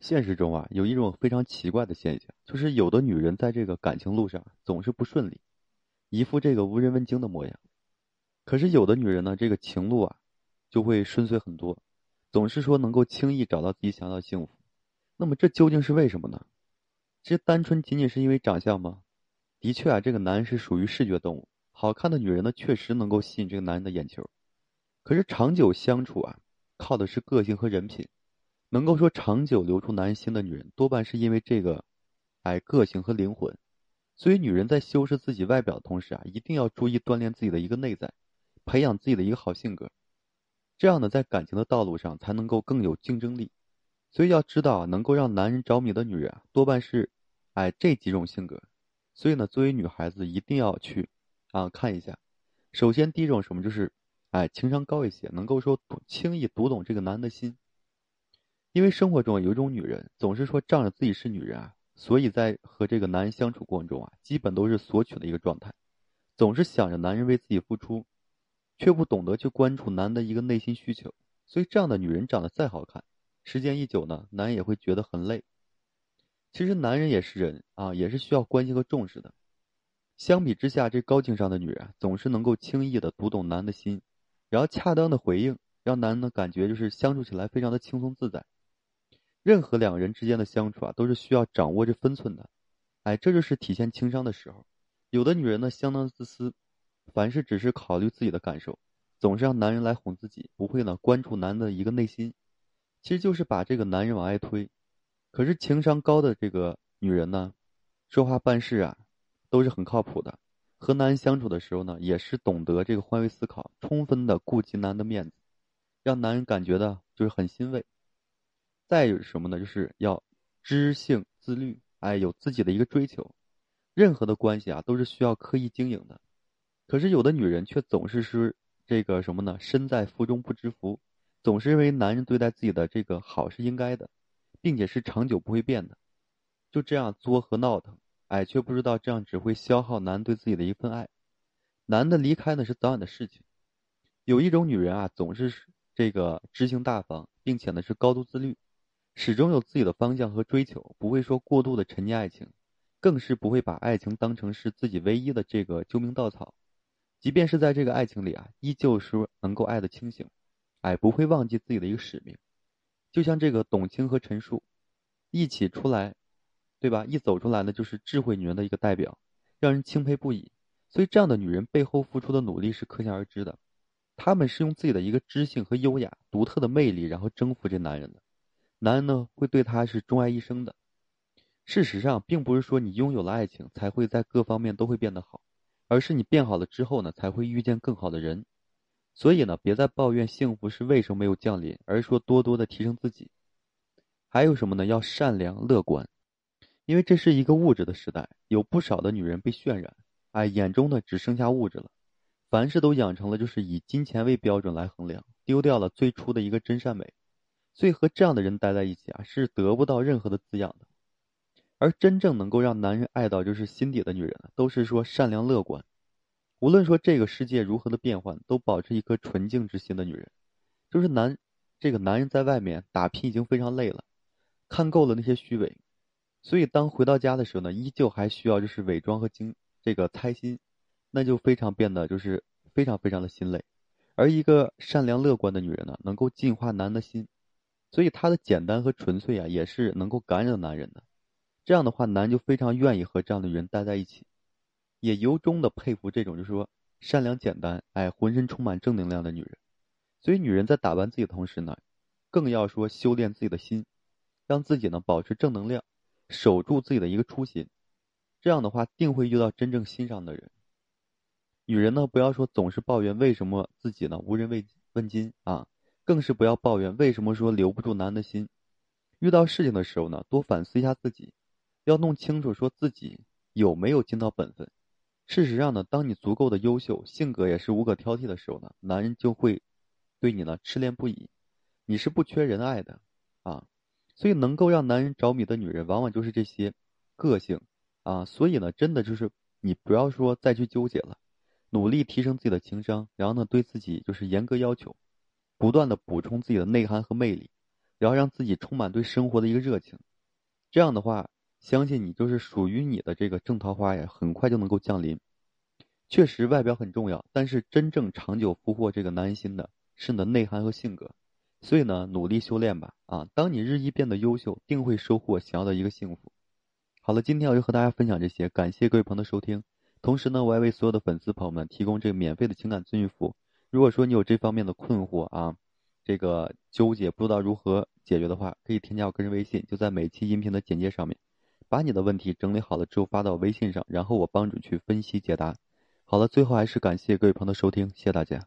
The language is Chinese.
现实中啊，有一种非常奇怪的现象，就是有的女人在这个感情路上总是不顺利，一副这个无人问津的模样；可是有的女人呢，这个情路啊，就会顺遂很多，总是说能够轻易找到自己想要的幸福。那么这究竟是为什么呢？其实单纯仅仅是因为长相吗？的确啊，这个男人是属于视觉动物，好看的女人呢，确实能够吸引这个男人的眼球。可是长久相处啊，靠的是个性和人品。能够说长久留住男人心的女人，多半是因为这个，哎，个性和灵魂。所以，女人在修饰自己外表的同时啊，一定要注意锻炼自己的一个内在，培养自己的一个好性格。这样呢，在感情的道路上才能够更有竞争力。所以要知道啊，能够让男人着迷的女人啊，多半是，哎，这几种性格。所以呢，作为女孩子，一定要去啊看一下。首先，第一种什么就是，哎，情商高一些，能够说轻易读懂这个男人的心。因为生活中有一种女人，总是说仗着自己是女人啊，所以在和这个男人相处过程中啊，基本都是索取的一个状态，总是想着男人为自己付出，却不懂得去关注男的一个内心需求。所以这样的女人长得再好看，时间一久呢，男人也会觉得很累。其实男人也是人啊，也是需要关心和重视的。相比之下，这高情商的女人总是能够轻易的读懂男的心，然后恰当的回应，让男人的感觉就是相处起来非常的轻松自在。任何两个人之间的相处啊，都是需要掌握着分寸的，哎，这就是体现情商的时候。有的女人呢，相当自私，凡事只是考虑自己的感受，总是让男人来哄自己，不会呢关注男的一个内心，其实就是把这个男人往外推。可是情商高的这个女人呢，说话办事啊，都是很靠谱的。和男人相处的时候呢，也是懂得这个换位思考，充分的顾及男的面子，让男人感觉到就是很欣慰。再有什么呢？就是要知性自律，哎，有自己的一个追求。任何的关系啊，都是需要刻意经营的。可是有的女人却总是是这个什么呢？身在福中不知福，总是认为男人对待自己的这个好是应该的，并且是长久不会变的。就这样作和闹腾，哎，却不知道这样只会消耗男对自己的一份爱。男的离开呢是早晚的事情。有一种女人啊，总是这个知性大方，并且呢是高度自律。始终有自己的方向和追求，不会说过度的沉溺爱情，更是不会把爱情当成是自己唯一的这个救命稻草。即便是在这个爱情里啊，依旧是能够爱的清醒，哎，不会忘记自己的一个使命。就像这个董卿和陈数一起出来，对吧？一走出来呢，就是智慧女人的一个代表，让人钦佩不已。所以这样的女人背后付出的努力是可想而知的。她们是用自己的一个知性和优雅、独特的魅力，然后征服这男人的。男人呢会对她是钟爱一生的。事实上，并不是说你拥有了爱情才会在各方面都会变得好，而是你变好了之后呢，才会遇见更好的人。所以呢，别再抱怨幸福是为什么没有降临，而是说多多的提升自己。还有什么呢？要善良乐观，因为这是一个物质的时代，有不少的女人被渲染，哎，眼中呢只剩下物质了，凡事都养成了就是以金钱为标准来衡量，丢掉了最初的一个真善美。所以和这样的人待在一起啊，是得不到任何的滋养的。而真正能够让男人爱到就是心底的女人，都是说善良乐观。无论说这个世界如何的变幻，都保持一颗纯净之心的女人，就是男这个男人在外面打拼已经非常累了，看够了那些虚伪，所以当回到家的时候呢，依旧还需要就是伪装和精这个猜心，那就非常变得就是非常非常的心累。而一个善良乐观的女人呢，能够净化男的心。所以她的简单和纯粹啊，也是能够感染男人的。这样的话，男人就非常愿意和这样的女人待在一起，也由衷的佩服这种就是说善良简单，哎，浑身充满正能量的女人。所以，女人在打扮自己的同时呢，更要说修炼自己的心，让自己呢保持正能量，守住自己的一个初心。这样的话，定会遇到真正欣赏的人。女人呢，不要说总是抱怨为什么自己呢无人问问津啊。更是不要抱怨为什么说留不住男人的心。遇到事情的时候呢，多反思一下自己，要弄清楚说自己有没有尽到本分。事实上呢，当你足够的优秀，性格也是无可挑剔的时候呢，男人就会对你呢痴恋不已。你是不缺人爱的啊，所以能够让男人着迷的女人，往往就是这些个性啊。所以呢，真的就是你不要说再去纠结了，努力提升自己的情商，然后呢，对自己就是严格要求。不断的补充自己的内涵和魅力，然后让自己充满对生活的一个热情。这样的话，相信你就是属于你的这个正桃花呀，很快就能够降临。确实，外表很重要，但是真正长久俘获这个男人心的是你的内涵和性格。所以呢，努力修炼吧，啊，当你日益变得优秀，定会收获想要的一个幸福。好了，今天我就和大家分享这些，感谢各位朋友的收听。同时呢，我也为所有的粉丝朋友们提供这个免费的情感咨询服务。如果说你有这方面的困惑啊，这个纠结不知道如何解决的话，可以添加我个人微信，就在每期音频的简介上面，把你的问题整理好了之后发到微信上，然后我帮助去分析解答。好了，最后还是感谢各位朋友的收听，谢谢大家。